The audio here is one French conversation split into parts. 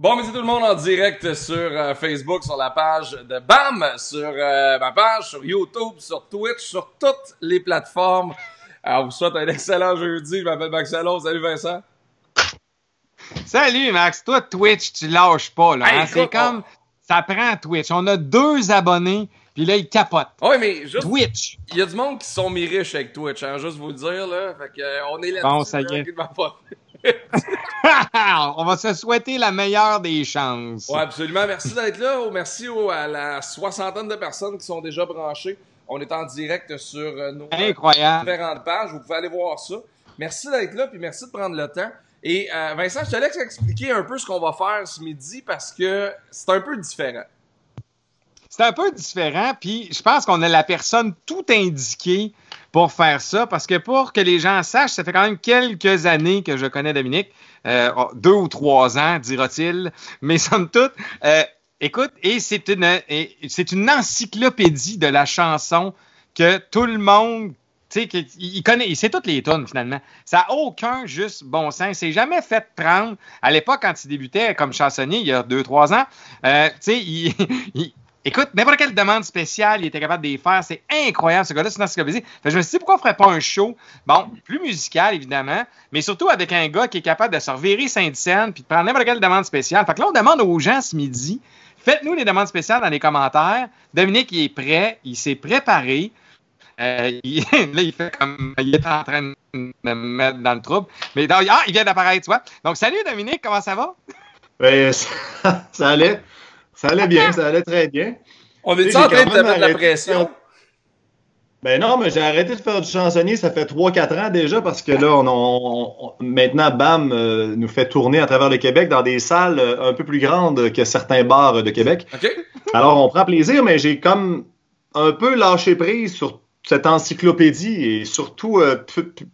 Bon, mais c'est tout le monde en direct sur euh, Facebook, sur la page de BAM, sur euh, ma page, sur YouTube, sur Twitch, sur toutes les plateformes. Alors, vous souhaite un excellent jeudi. Je m'appelle Max Allo. Salut Vincent. Salut Max. Toi, Twitch, tu lâches pas. là. hein? C'est comme... Ça prend Twitch. On a deux abonnés, puis là, ils capotent. Oui, mais juste... Twitch. Il y a du monde qui sont mis riches avec Twitch, hein, juste vous le dire, là. Fait que, euh, on est là Bon, ça y est. on va se souhaiter la meilleure des chances. Oui, absolument. Merci d'être là. Oh, Merci à la soixantaine de personnes qui sont déjà branchées. On est en direct sur euh, nos Incroyable. différentes pages. Vous pouvez aller voir ça. Merci d'être là, puis merci de prendre le temps. Et euh, Vincent, je te laisse expliquer un peu ce qu'on va faire ce midi parce que c'est un peu différent. C'est un peu différent, puis je pense qu'on a la personne tout indiquée pour faire ça, parce que pour que les gens sachent, ça fait quand même quelques années que je connais Dominique, euh, oh, deux ou trois ans, dira-t-il, mais somme toute, euh, écoute, et c'est une, c'est une encyclopédie de la chanson que tout le monde, tu sais, il connaît, il sait toutes les tonnes finalement. Ça n'a aucun juste bon sens. C'est jamais fait prendre. À l'époque, quand il débutait comme chansonnier, il y a deux, trois ans, euh, tu sais, il, il- Écoute, n'importe quelle demande spéciale, il était capable de les faire. C'est incroyable, ce gars-là, c'est que je me suis dit, pourquoi on ferait pas un show, bon, plus musical, évidemment, mais surtout avec un gars qui est capable de se revirer Sainte-Scène puis de prendre n'importe quelle demande spéciale. Fait que là, on demande aux gens ce midi, faites-nous les demandes spéciales dans les commentaires. Dominique, il est prêt, il s'est préparé. Euh, là, il fait comme. Il est en train de me mettre dans le trouble. Mais ah, il vient d'apparaître, tu vois. Donc, salut Dominique, comment ça va? Ben, ça, ça allait. Ça allait bien, ça allait très bien. On Tu est sais, en train de te mettre la de pression? Ben non, mais j'ai arrêté de faire du chansonnier, ça fait 3-4 ans déjà, parce que là, on, on- on- maintenant, BAM euh, nous fait tourner à travers le Québec dans des salles euh, un peu plus grandes que certains bars de Québec. OK? Alors, on prend plaisir, mais j'ai comme un peu lâché prise sur cette encyclopédie et surtout euh,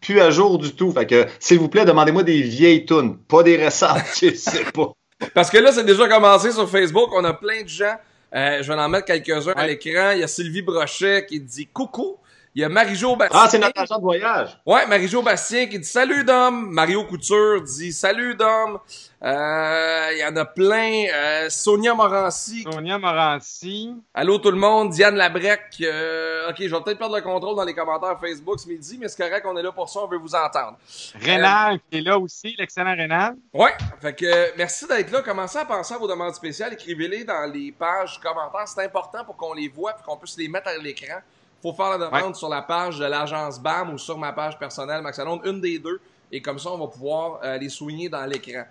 plus à jour du tout. Fait que, s'il vous plaît, demandez-moi des vieilles tunes, pas des récentes, je sais pas. Parce que là, c'est déjà commencé sur Facebook. On a plein de gens. Euh, je vais en mettre quelques-uns à l'écran. Il y a Sylvie Brochet qui dit coucou. Il y a Marie-Jo Bastien. Ah, c'est notre agent de voyage. Ouais, Marie-Jo Bastien qui dit salut Dom. Mario Couture dit salut Dom. Euh, Il y en a plein. Euh, Sonia Morancy. Sonia Morancy. Allô tout le monde. Diane Labrec. Euh, ok, je vais peut-être perdre le contrôle dans les commentaires Facebook ce midi, mais c'est correct, on est là pour ça, on veut vous entendre. Rénal qui est là aussi, l'excellent Rénal. Ouais, fait que merci d'être là. Commencez à penser à vos demandes spéciales. Écrivez-les dans les pages commentaires. C'est important pour qu'on les voit et qu'on puisse les mettre à l'écran. Faut faire la demande sur la page de l'agence BAM ou sur ma page personnelle Max Alonde, une des deux. Et comme ça, on va pouvoir euh, les souligner dans l'écran.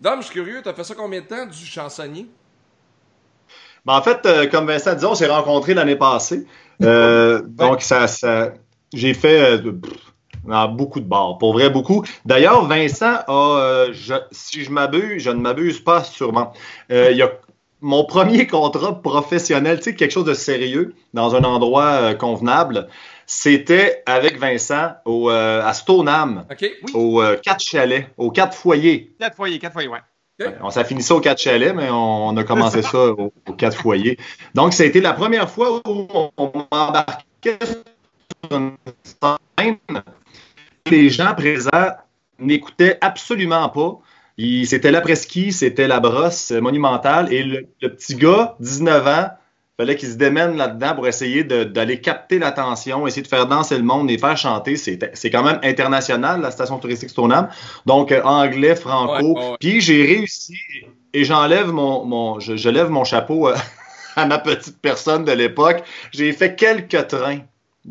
Dom, je suis curieux, t'as fait ça combien de temps du chansonnier? Ben, en fait, euh, comme Vincent disait, on s'est rencontrés l'année passée. Euh, Donc, ça, ça j'ai fait euh, pff, dans beaucoup de bars. Pour vrai, beaucoup. D'ailleurs, Vincent a, euh, je- si je m'abuse, je ne m'abuse pas sûrement. Euh, il y a mon premier contrat professionnel, tu sais, quelque chose de sérieux, dans un endroit euh, convenable, c'était avec Vincent au, euh, à Stoneham, euh, quatre chalets, aux quatre foyers. Quatre foyers, quatre foyers, ouais. On s'est fini ça au 4 chalets, mais on, on a commencé ça au, au 4 foyers. Donc, ça a été la première fois où on m'embarquait sur une scène. Les gens présents n'écoutaient absolument pas. C'était l'après-ski, c'était la brosse monumentale. Et le, le petit gars, 19 ans, fallait qu'il se démène là-dedans pour essayer d'aller capter l'attention, essayer de faire danser le monde et faire chanter. C'est c'est quand même international, la station touristique Stoneham. Donc, euh, anglais, franco. Ouais, ouais, ouais. Puis j'ai réussi et j'enlève mon, mon je, je lève mon chapeau euh, à ma petite personne de l'époque. J'ai fait quelques trains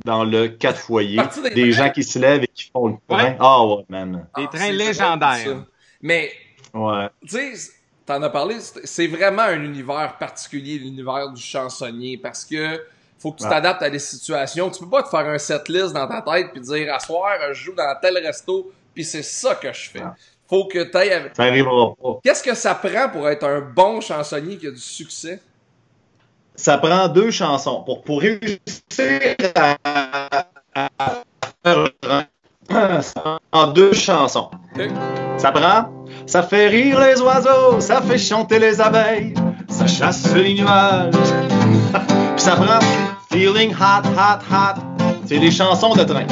dans le quatre foyers. Des Des gens qui se lèvent et qui font le train. Ouais. Ah ouais, man. Des Ah, trains légendaires. Mais Ouais. tu sais, t'en as parlé, c'est vraiment un univers particulier, l'univers du chansonnier, parce que faut que tu t'adaptes à des situations. Tu peux pas te faire un setlist dans ta tête puis dire, à soir, je joue dans tel resto, puis c'est ça que je fais. Faut que t'ailles avec... Ça arrivera pas. Qu'est-ce que ça prend pour être un bon chansonnier qui a du succès? Ça prend deux chansons. Pour, pour réussir à, à- à faire prend deux chansons. Ça prend. Ça fait rire les oiseaux, ça fait chanter les abeilles, ça chasse les nuages. Puis ça prend Feeling hot, hot, hot. C'est des chansons de train.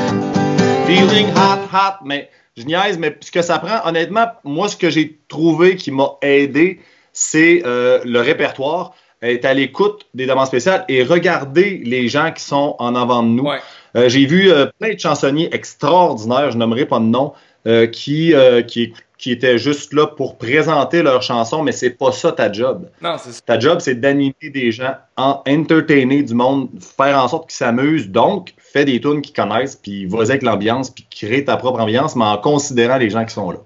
Feeling hot, hot. Mais je niaise, mais ce que ça prend, honnêtement, moi, ce que j'ai trouvé qui m'a aidé, c'est euh, le répertoire, être à l'écoute des demandes spéciales et regarder les gens qui sont en avant de nous. Euh, j'ai vu euh, plein de chansonniers extraordinaires, je nommerai pas de nom, qui, qui, qui étaient juste là pour présenter leurs chansons, mais c'est pas ça ta job. Non, c'est Ta job, c'est d'animer des gens, en entertainer du monde, faire en sorte qu'ils s'amusent. Donc, fais des tunes qu'ils connaissent, puis vas-y avec l'ambiance, puis crée ta propre ambiance, mais en considérant les gens qui sont là.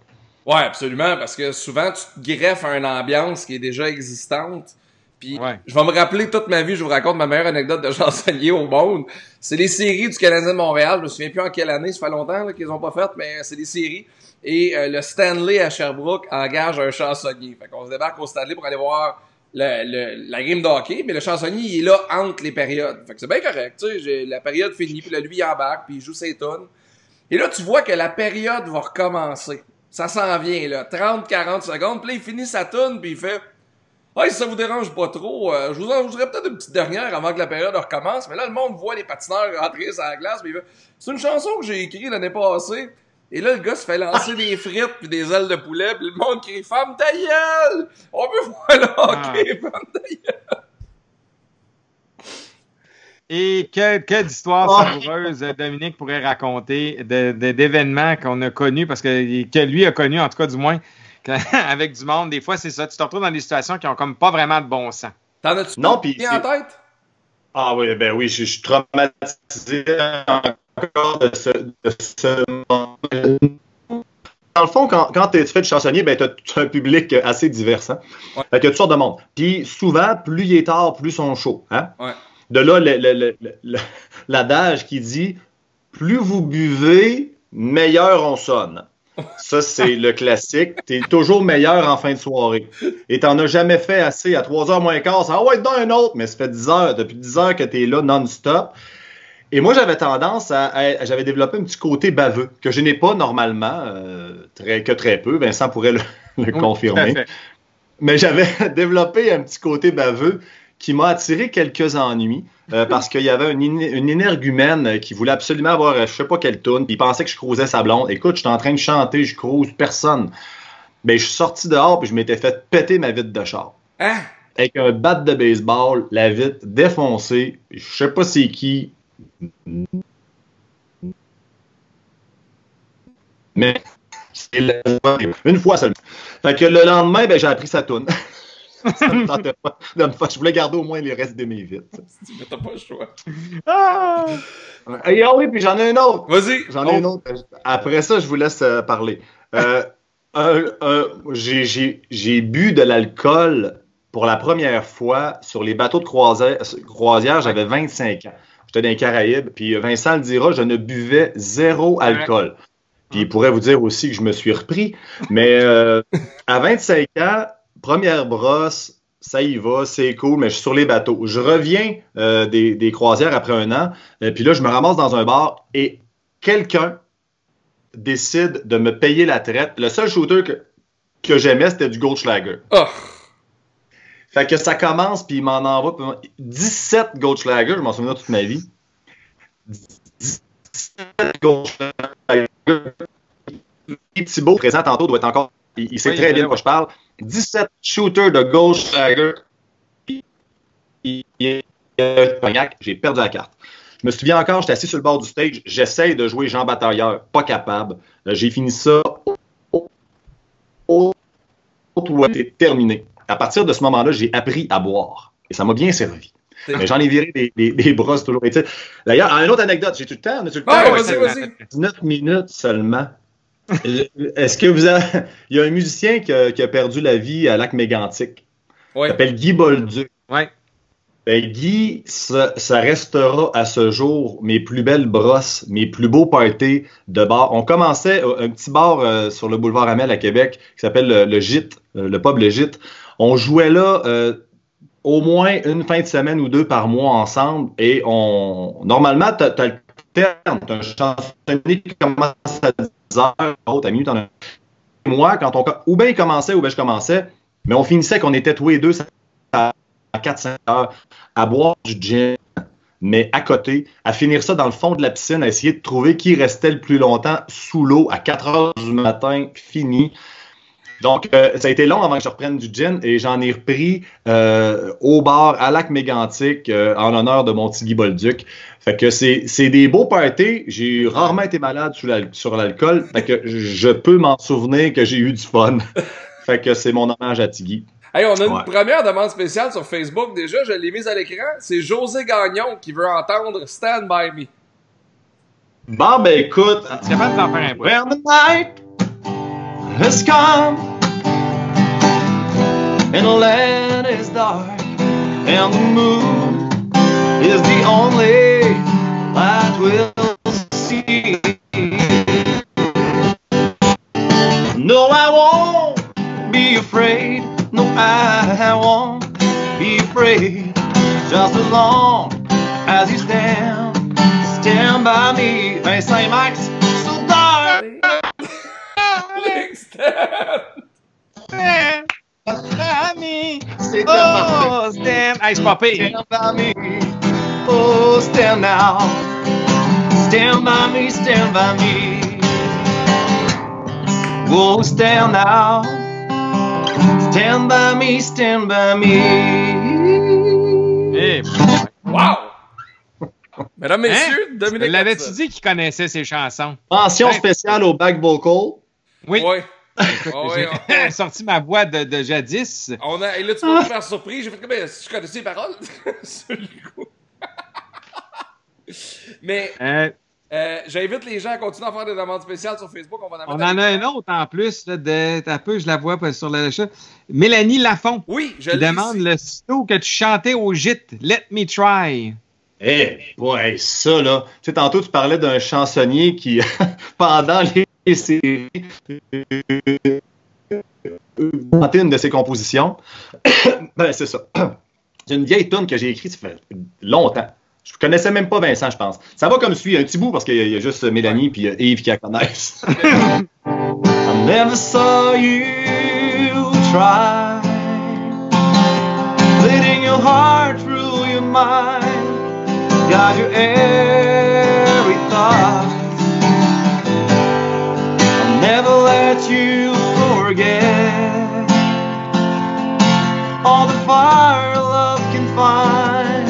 Ouais, absolument, parce que souvent, tu te greffes à une ambiance qui est déjà existante. Puis, je vais me rappeler toute ma vie, je vous raconte ma meilleure anecdote de chansonnier au monde. C'est les séries du Canadien de Montréal. Je me souviens plus en quelle année, ça fait longtemps qu'ils ont pas fait, mais c'est des séries. Et euh, le Stanley à Sherbrooke engage un chansonnier. Fait qu'on se débarque au Stanley pour aller voir le, la game de hockey, mais le chansonnier, il est là entre les périodes. Fait que c'est bien correct, tu sais, la période finie, puis là, lui, il embarque, puis il joue ses tunes. Et là, tu vois que la période va recommencer. Ça s'en vient, là. 30-40 secondes, puis là, il finit sa tune, puis il fait... Ah, si ça vous dérange pas trop, euh, je vous en voudrais peut-être une petite dernière avant que la période recommence, mais là, le monde voit les patineurs rentrer sur la glace. C'est une chanson que j'ai écrite l'année passée. Et là, le gars se fait lancer des frites puis des ailes de poulet, puis le monde crie « Femme ta gueule! On veut voir le hockey, ah. femme ta gueule! » Et quelle, quelle histoire oh. savoureuse Dominique pourrait raconter d'événements qu'on a connus, parce que, que lui a connu, en tout cas du moins, avec du monde. Des fois, c'est ça. Tu te retrouves dans des situations qui ont comme pas vraiment de bon sens. T'en as-tu non, pis en tête? Ah oui, ben oui, je, suis traumatisé encore de ce, de ce Dans le fond, quand, quand tu fais du chansonnier, ben, tu as, un public assez divers. Hein? Ouais. Fait que toutes sortes de monde. Puis souvent, plus il est tard, plus ils sont chauds. Hein? Ouais. De là, l'adage qui dit plus vous buvez, meilleur on sonne. Ça, c'est le classique. Tu es toujours meilleur en fin de soirée. Et tu as jamais fait assez à 3h moins quart. Ça va être dans un autre, mais ça fait 10 heures, depuis 10 heures que tu es là non-stop. Et moi, j'avais tendance à, j'avais développé un petit côté baveux que je n'ai pas normalement, euh, très, que très peu. Vincent pourrait le, confirmer. Mais j'avais développé un petit côté baveux qui m'a attiré quelques ennuis euh, parce qu'il y avait une, une, énergumène qui voulait absolument avoir je sais pas quelle tune, puis il pensait que je crousais sa blonde. Écoute, je suis en train de chanter, je crouse personne. Mais ben, je suis sorti dehors puis je m'étais fait péter ma vitre de char. Hein? Avec un bat de baseball, la vitre défoncée. Je sais pas c'est qui. Mais c'est une fois seulement. Fait que le lendemain, ben, j'ai appris sa toune. ça me tentait pas Je voulais garder au moins les restes de mes vitres. Mais t'as pas le choix. Ah! Et, ah oui, puis j'en ai un autre. Vas-y. J'en ai un autre. Après ça, je vous laisse euh, parler. Euh, j'ai bu de l'alcool pour la première fois sur les bateaux de croisière. croisière J'avais 25 ans. J'étais dans les Caraïbes. Puis Vincent le dira, je ne buvais zéro alcool. Puis il pourrait vous dire aussi que je me suis repris. Mais euh, à 25 ans, première brosse, ça y va, c'est cool, mais je suis sur les bateaux. Je reviens euh, des, croisières après un an, et euh, puis là, je me ramasse dans un bar et quelqu'un décide de me payer la traite. Le seul shooter que, que j'aimais, c'était du Goldschlager. Oh. Fait que ça commence, puis il m'en envoie 17 Goldschlager, je m'en souviens toute ma vie. 17 Goldschlager. Thibaut, présent tantôt, doit être encore il, sait très bien de quoi je parle. 17 shooters de gauche J'ai perdu la carte. Je me souviens encore, j'étais assis sur le bord du stage. J'essaye de jouer Jean Batailleur. Pas capable. Euh, j'ai fini ça au c'est terminé. À partir de ce moment-là, j'ai appris à boire. Et ça m'a bien servi. Mais j'en ai viré des, des, des brosses toujours. D'ailleurs, une autre anecdote, j'ai tout le temps, le temps. vas-y, vas-y. 19 minutes seulement. Est-ce que vous avez... Il y a un musicien qui a, perdu la vie à Lac Mégantic. Il s'appelle Guy Bolduc. Ouais. Ben, Guy, ça, restera à ce jour mes plus belles brosses, mes plus beaux parties de bar. On commençait un petit bar euh, sur le boulevard Amel à Québec qui s'appelle le, Gite, euh, le pub Le Gite. On jouait là euh, au moins une fin de semaine ou deux par mois ensemble et on normalement, tu as, le as un chansonnier qui commence à heures, l'autre à minute en Moi, quand on. Ou bien il commençait, ou bien je commençais, mais on finissait qu'on était tous les deux à 4-5 heures à boire du gin, mais à côté, à finir ça dans le fond de la piscine, à essayer de trouver qui restait le plus longtemps sous l'eau à 4 heures du matin, fini. Donc, euh, ça a été long avant que je reprenne du gin et j'en ai repris euh, au bar à Lac Mégantic euh, en l'honneur de mon Guy Bolduc. Fait que c'est c'est des beaux parties. J'ai rarement été malade sur l'al- sur l'alcool. Fait que je peux m'en souvenir que j'ai eu du fun. fait que c'est mon hommage à Tiggy. Hey, on a une Ouais. première demande spéciale sur Facebook. Déjà, je l'ai mise à l'écran. C'est José Gagnon qui veut entendre Stand By Me. Bon, ben écoute, Tu es capable d'en faire un peu. When the night has come and the land is dark and the moon is the only light we'll see. No, I won't be afraid. No, I won't be afraid. Just as long as you stand, stand by me. Vince Saint-Max, so dark. C'est Oh, Stan! Hey, c'est pas pire. Stand by me. Oh, stand now. Stand by me, stand by me. Oh, stand now. Stand by me, stand by me. Eh, Wow! Mesdames, messieurs, Hein? Dominique. L'avais-tu Hudson. dit qu'il connaissait ses chansons? Mention Hey. spéciale au back vocal. Oui. Ouais. Écoute, Ah j'ai ouais, on- sorti ma boîte de, de jadis. On a, et là, tu m'as faire surpris. J'ai fait comme, si je connaissais les paroles. Sur le coup. Mais, Euh, euh, j'invite les gens à continuer à faire des demandes spéciales sur Facebook. On va en on mettre en a un autre en plus. Là, de, peu, je la vois pas sur le chat. Mélanie Lafont Oui, je demande ici. le sito que tu chantais au gîte. Let me try. Eh, ouais, ça, là. Tu sais, tantôt, tu parlais d'un chansonnier qui, pendant les séries, chantait une de ses compositions. ben, c'est ça. C'est une vieille tune que j'ai écrite, ça fait longtemps. Je connaissais même pas Vincent, je pense. Ça va comme suit, un petit bout, parce qu'il y a- juste Mélanie puis euh, Yves qui la connaissent. I never saw you try your heart through your mind Got your every thought let you forget. All the fire love can find.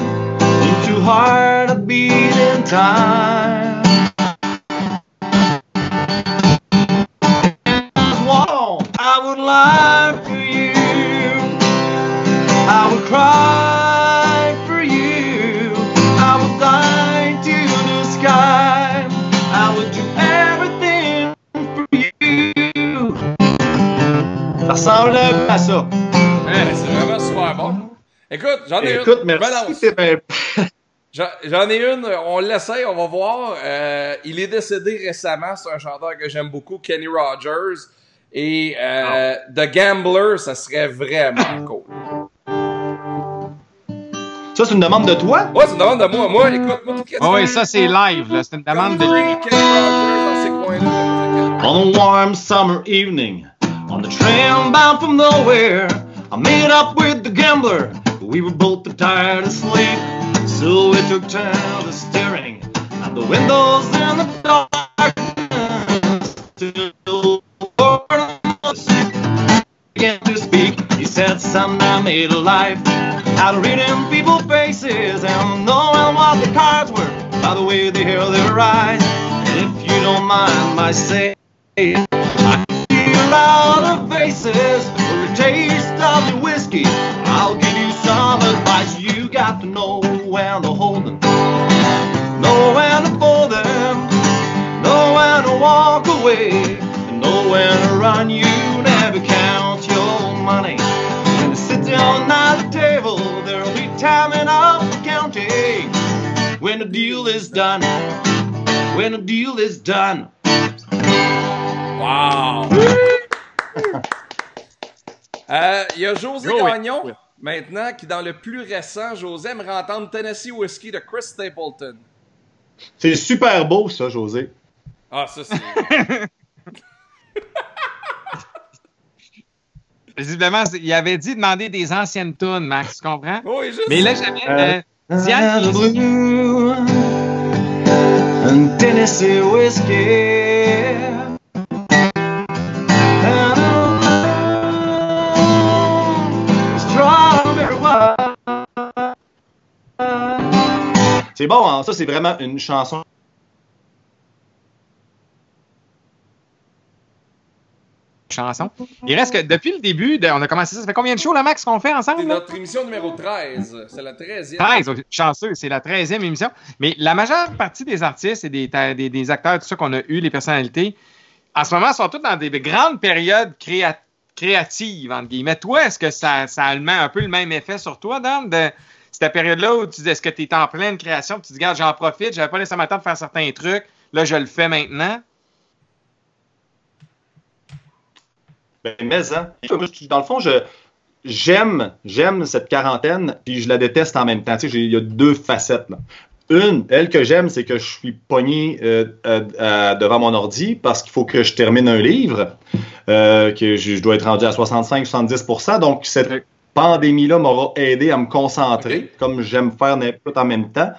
Into heart a beating time. Whoa, I would lie ressemble à ça. Ouais, c'est vraiment super bon. Écoute, j'en ai Écoute, une. merci. J'en ai une, on l'essaye, on va voir. Euh, il est décédé récemment, c'est un chanteur que j'aime beaucoup, Kenny Rogers. Et euh, The Gambler, ça serait vraiment cool. Ça, c'est une demande de toi? Ouais, c'est une demande de moi. Moi, écoute, moi, tout Oh, oui, ça c'est live. là. C'est une demande de lui. Kenny Rogers dans ces coins-là. On a warm summer evening, on the train bound from nowhere, I made up with the gambler. We were both tired of sleep, so we took turns staring at the windows in the darkness. Till began to speak. He said, "Son, I made a life out of reading people's faces and knowing what the cards were by the way they held their eyes. And if you don't mind my saying." I out of faces for a taste of the whiskey. I'll give you some advice. You got to know when to hold them, know when to fold them, know when to walk away, and know when to run. You never count your money. When you sit down at the table, there'll be time enough for counting. When the deal is done, when the deal is done. Wow! Euh, Il y a José Oh, oui. Gagnon, Oui. maintenant, qui dans le plus récent, José aimerait entendre Tennessee Whiskey de Chris Stapleton. C'est super beau, ça, José. Ah, ça, c'est. Visiblement, il avait dit demander des anciennes tunes, Max, tu comprends? oui, juste. Mais là, j'avais Euh, euh, Diane blue Tennessee whiskey. C'est bon, hein? ça, c'est vraiment une chanson chanson. Il reste que depuis le début, de, on a commencé ça. Ça fait combien de shows, là, Max, qu'on fait ensemble? C'est notre émission numéro 13. C'est la 13e. 13, chanceux, c'est la 13e émission. Mais la majeure partie des artistes et des, des, des acteurs, tout ça qu'on a eu, les personnalités, en ce moment, sont tous dans des grandes périodes créatives, entre guillemets. Toi, est-ce que ça, ça a un peu le même effet sur toi, Dan, de cette période-là où tu dis, est-ce que tu es en pleine création, tu te dis, regarde, j'en profite, j'avais pas nécessairement le temps de faire certains trucs, là, je le fais maintenant? Ben, mais, hein. Dans le fond, je, j'aime, j'aime cette quarantaine, puis je la déteste en même temps. Tu sais, il y a deux facettes. Une, elle que j'aime, c'est que je suis pogné euh, euh, devant mon ordi parce qu'il faut que je termine un livre, euh, que je, dois être rendu à 65-70% Donc, cette pandémie-là m'aura aidé à me concentrer, comme j'aime faire n'importe en même temps.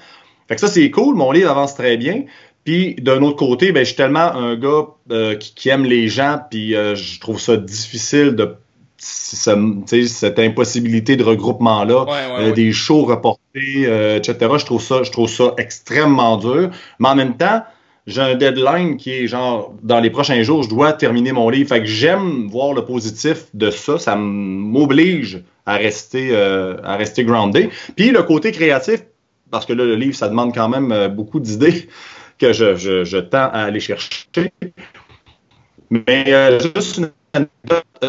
Fait que ça, c'est cool. Mon livre avance très bien. Puis d'un autre côté, ben, je suis tellement un gars euh, qui, aime les gens, puis euh, je trouve ça difficile de cette impossibilité de regroupement-là, euh, des shows reportés, etc. Je trouve ça, je trouve ça extrêmement dur. Mais en même temps, j'ai un deadline qui est genre dans les prochains jours, je dois terminer mon livre. Fait que j'aime voir le positif de ça. Ça m'oblige à rester, à rester groundé. Puis le côté créatif, parce que là, le livre, ça demande quand même beaucoup d'idées que je, je, tends à aller chercher. Mais euh, juste une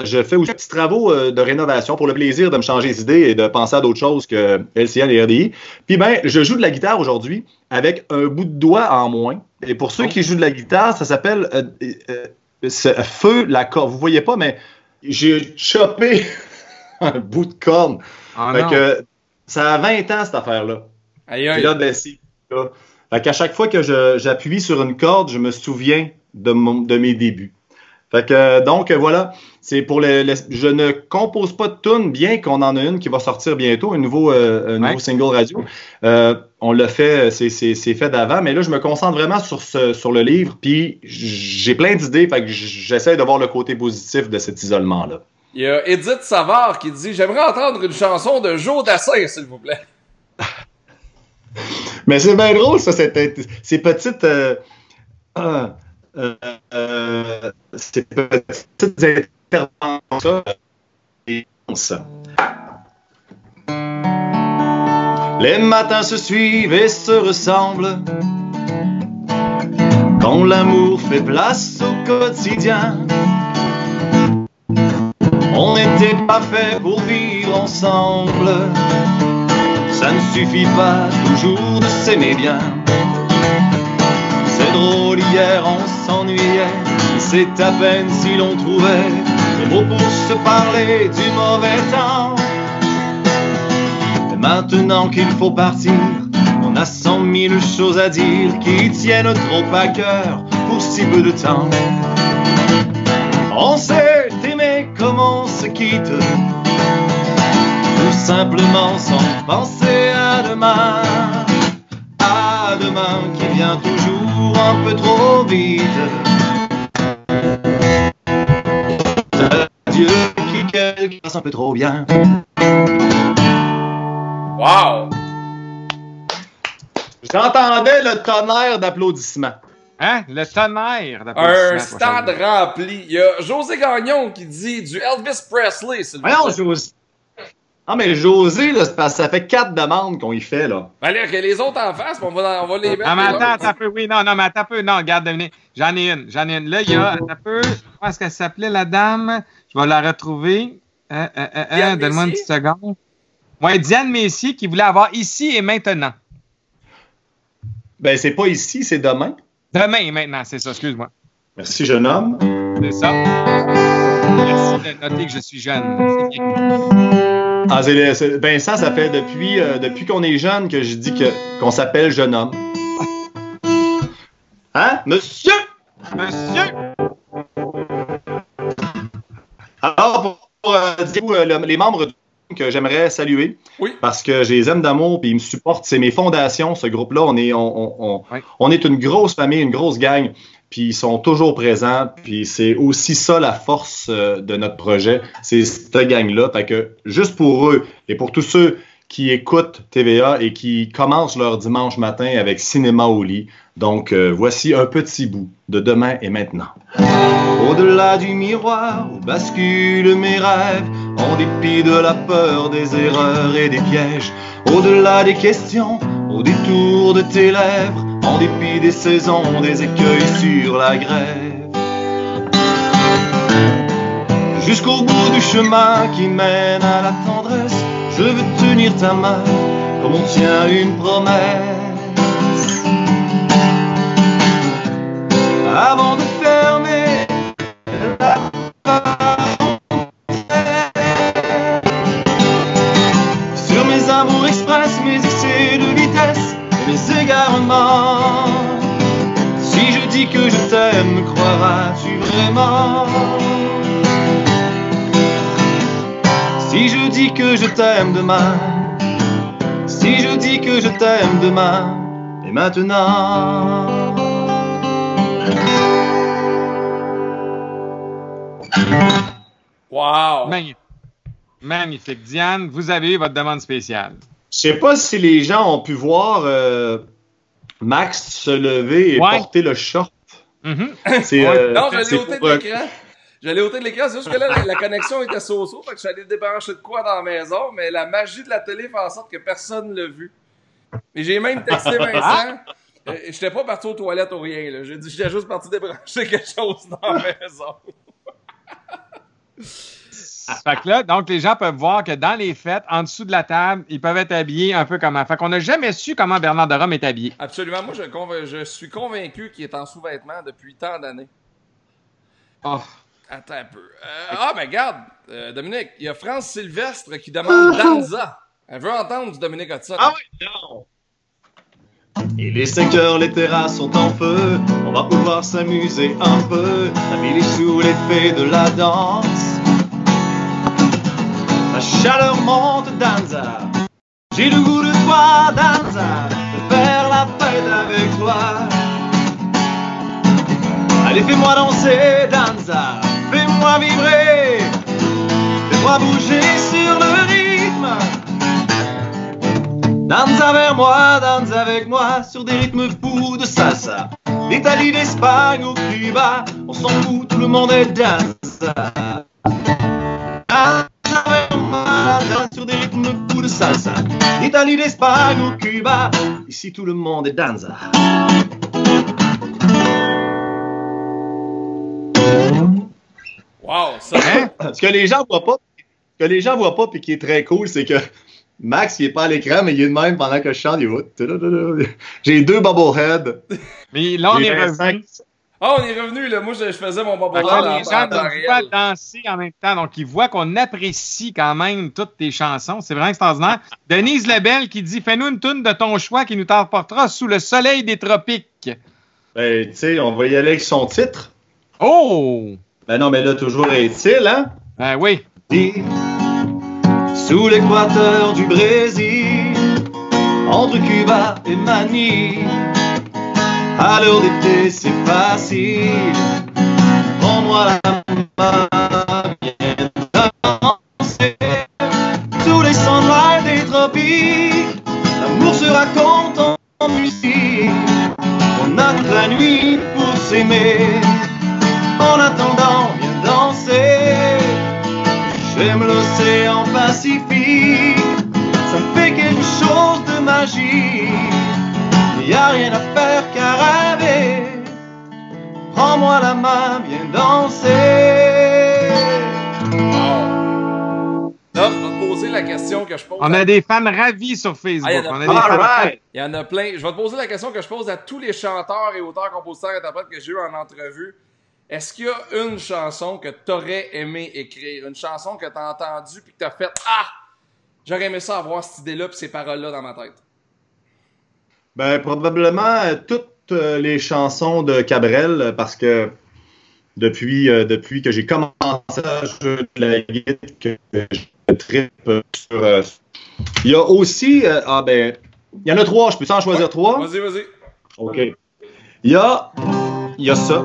je fais aussi des petits travaux euh, de rénovation pour le plaisir de me changer les idées et de penser à d'autres choses que LCN et RDI. Puis ben, je joue de la guitare aujourd'hui avec un bout de doigt en moins. Et pour ceux qui jouent de la guitare, ça s'appelle euh, feu la corde. Vous voyez pas, mais j'ai chopé un bout de corne. Ah ça a 20 ans cette affaire-là. Aïe, aïe. là, ben, là. Fait qu'à chaque fois que j'appuie sur une corde, je me souviens de, de mes débuts. Fait que, donc, voilà. C'est pour les, Je ne compose pas de tunes, bien qu'on en a une qui va sortir bientôt, un nouveau, euh, nouveau single radio. Euh, on l'a fait, c'est fait d'avant, mais là, je me concentre vraiment sur, ce, sur le livre, puis j'ai plein d'idées, fait que j'essaie de voir le côté positif de cet isolement-là. Il y a Edith Savard qui dit J'aimerais entendre une chanson de Joe Dassin, s'il vous plaît. Mais c'est bien drôle, ça, ces petites. Euh, euh, euh, ces petites interventions. Les matins se suivent et se ressemblent. Quand l'amour fait place au quotidien, on n'était pas fait pour vivre ensemble ça ne suffit pas toujours de s'aimer bien. Hier on s'ennuyait, c'est à peine si l'on trouvait des mots pour se parler du mauvais temps. Maintenant qu'il faut partir, on a cent mille choses à dire qui tiennent trop à cœur pour si peu de temps. On s'est aimé comme on se quitte simplement sans penser à demain, à demain qui vient toujours un peu trop vite. Dieu qui quelque passe un peu trop bien. Wow! J'entendais le tonnerre d'applaudissements. Hein? Le tonnerre d'applaudissements. Un stade rempli. Il y a José Gagnon qui dit du Elvis Presley. Voyons, José. Ah, mais José, là, ça fait quatre demandes qu'on y fait, là. Ben, que les autres en face, on va, on va les mettre. Non, mais attends, attends un peu. Oui, non, non, mais attends un peu. Non, regarde, devinez. J'en ai une. J'en ai une. Là, il y a un peu. Comment est-ce qu'elle s'appelait, la dame? Je vais la retrouver. Euh, euh, euh, euh Donne-moi une petite seconde. Ouais, Diane Messier qui voulait avoir ici et maintenant. Ben, c'est pas ici, c'est demain. Demain et maintenant, c'est ça, excuse-moi. Merci, jeune homme. C'est ça. Merci de noter que je suis jeune. C'est bien. Ah, ben ça, ça fait depuis, euh, depuis qu'on est jeune que je dis que, qu'on s'appelle jeune homme. Hein? Monsieur! Monsieur! Alors, pour, euh, dire, euh, les membres que j'aimerais saluer, oui. parce que je les aime d'amour, puis ils me supportent. C'est mes fondations, ce groupe-là. On est, on, on, on, est une grosse famille, une grosse gang puis ils sont toujours présents, puis c'est aussi ça la force euh, de notre projet, c'est cette gang-là. Fait que juste pour eux et pour tous ceux qui écoutent TVA et qui commencent leur dimanche matin avec Cinéma au lit. Donc, euh, voici un petit bout de demain et maintenant. Au-delà du miroir où basculent mes rêves, en dépit de la peur, des erreurs et des pièges, au-delà des questions, au détour de tes lèvres, en dépit des saisons, des écueils sur la grève. Jusqu'au bout du chemin qui mène à la tendresse, je veux tenir ta main comme on tient une promesse. Avant de fermer la dis que je t'aime, me croiras-tu vraiment? Si je dis que je t'aime demain, si je dis que je t'aime demain et maintenant? Wow! Magnifique. Magnifique. Diane, vous avez eu votre demande spéciale. Je sais pas si les gens ont pu voir euh, Max se lever et Ouais. porter le short. Mhm. C'est, euh, non, ôté pour, de euh, l'écran. Je l'ai ôté de l'écran, c'est juste que là, la, la connexion était so-so, fait que je suis allé débrancher de quoi dans la maison, mais la magie de la télé fait en sorte que personne ne l'a vu. Et j'ai même texté Vincent. Euh, J'étais pas parti aux toilettes ou rien, là. J'étais juste parti débrancher quelque chose dans la maison. Fait que là, donc les gens peuvent voir que dans les fêtes, en dessous de la table, ils peuvent être habillés un peu comme Fait qu'on n'a jamais su comment Bernard de Rome est habillé. Absolument. Moi, je, conv- je suis convaincu qu'il est en sous-vêtements depuis tant d'années. Oh. Attends un peu. Euh, ah, mais regarde, euh, Dominique, il y a France Sylvestre qui demande Danza. Elle veut entendre du Dominique Hudson. Ah oui, non! Il est 5 heures, les terrasses sont en feu. On va pouvoir s'amuser un peu. La ville est sous l'effet de la danse. La chaleur monte, Danza. J'ai le goût de toi, Danza. De faire la fête avec toi. Allez, fais-moi danser, Danza. Fais-moi vibrer. Fais-moi bouger sur le rythme. Danza vers moi, danse avec moi sur des rythmes fous de salsa. L'Italie, l'Espagne ou Cuba, on s'en fout, tout le monde est danza. Danza sur des rythmes fous de salsa. L'Italie, l'Espagne ou Cuba, ici tout le monde est danza. Wow, ça. Hein? Ce que les gens voient pas, ce que les gens voient pas puis qui est très cool, c'est que Max, il est pas à l'écran, mais il est de même pendant que je chante. il J'ai deux bubbleheads. Mais là, on est revenu. Ah, on est revenu, là. Moi, je, je faisais mon en, là, les gens nous voient danser en même temps. Donc, ils voient qu'on apprécie quand même toutes tes chansons. C'est vraiment extraordinaire. Denise Lebel qui dit Fais-nous une tune de ton choix qui nous t'emportera sous le soleil des tropiques. Ben, tu sais, on va y aller avec son titre. Oh Ben non, mais là, toujours est-il, hein? Ben oui. Dit, Sous l'équateur du Brésil, entre Cuba et Manille, à l'heure d'été, c'est facile. Prends-moi la main, viens danser. Sous les sunlights des tropiques, l'amour se raconte en- en musique. On a toute la nuit pour s'aimer. En attendant, viens danser. J'aime l'océan Pacifique. Ça me fait quelque chose de magique. Y a rien à faire qu'à rêver. Prends-moi la main, viens danser. Wow. Là, je vais te poser la question que je pose. On à- a des fans ravis sur Facebook. Ah, il y en a on a des pas. fans- Alright. Il y en a plein. Je vais te poser la question que je pose à tous les chanteurs et auteurs, compositeurs, interprètes que j'ai eu en entrevue. Est-ce qu'il y a une chanson que tu aurais aimé écrire? Une chanson que tu as entendue puis que tu as fait Ah! J'aurais aimé ça avoir cette idée-là puis ces paroles-là dans ma tête. Ben, probablement euh, toutes euh, les chansons de Cabrel, euh, parce que depuis, euh, depuis que j'ai commencé à jouer de la guitare, que je tripe sur. euh, Il y a aussi. euh, ah ben. Il y en a trois, je peux en choisir trois? Vas-y, vas-y. OK. Il y a. Il y a ça.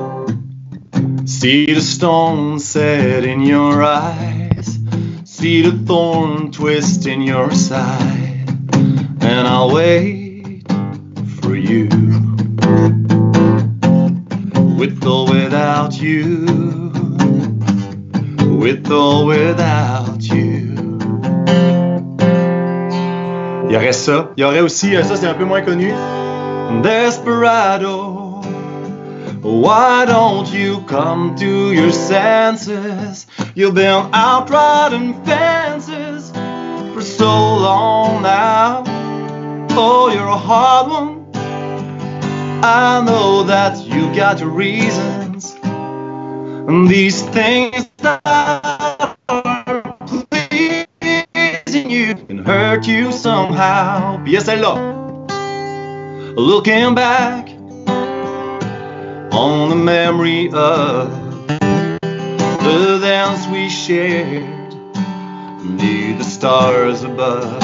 See the stone set in your eyes. See the thorn twist in your side. then I'll wait you. With or without you. With or without you. Il y aurait ça. Il y aurait aussi, euh, ça c'est un peu moins connu. Desperado. Why don't you come to your senses? You've been out riding fences for so long now. Oh, you're a hard one. I know that you got your reasons. And these things that are pleasing you can hurt you somehow. Puis il y a celle-là. Looking back on the memory of the dance we shared near the stars above.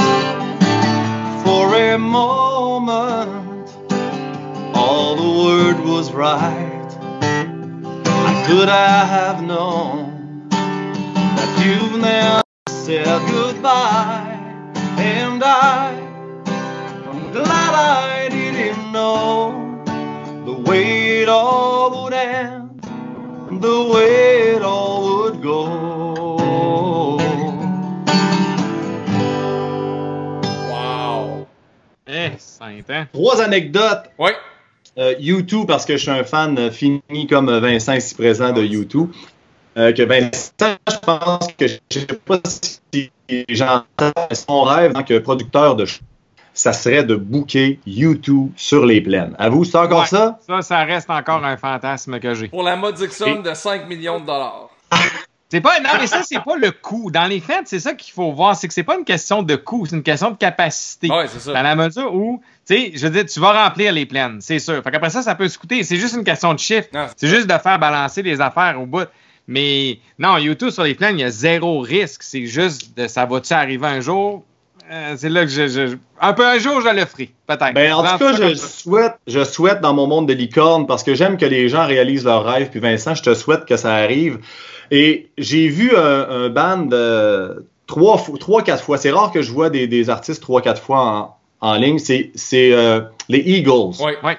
For a moment, word was right. How could I have known that you've never said goodbye? And I, I'm glad I didn't know the way it all would end, the way it all would go. Wow. Eh, saint, hein? Trois anecdotes. Ouais. Euh, U2, parce que je suis un fan euh, fini comme Vincent ici présent de U2. Euh, que Vincent, je pense que je sais pas si j'entends son rêve en tant que producteur de show, ça serait de booker U2 sur les plaines. À vous, c'est encore Ouais. ça? Ça, ça reste encore un fantasme que j'ai. Pour la modique somme de 5 millions de dollars. C'est pas, non, mais ça, c'est pas le coût. Dans les fêtes, c'est ça qu'il faut voir. C'est que c'est pas une question de coût, c'est une question de capacité. Ouais, c'est ça. Dans la mesure où, tu sais, je veux dire, tu vas remplir les plaines, c'est sûr. Fait qu'après ça, ça peut se coûter. C'est juste une question de chiffre. C'est juste de faire balancer les affaires au bout. Mais non, YouTube sur les plaines, il y a zéro risque. C'est juste de ça va-tu arriver un jour? Euh, c'est là que je, je- Un peu un jour, je le ferai, peut-être. Ben, en tout cas, je souhaite, je souhaite dans mon monde de licorne parce que j'aime que les gens réalisent leurs rêves. Puis Vincent, je te souhaite que ça arrive. Et j'ai vu un, un band euh, trois, trois, quatre fois. C'est rare que je vois des, des artistes trois, quatre fois en, en ligne. C'est c'est, euh, les Eagles. Ouais. Ouais.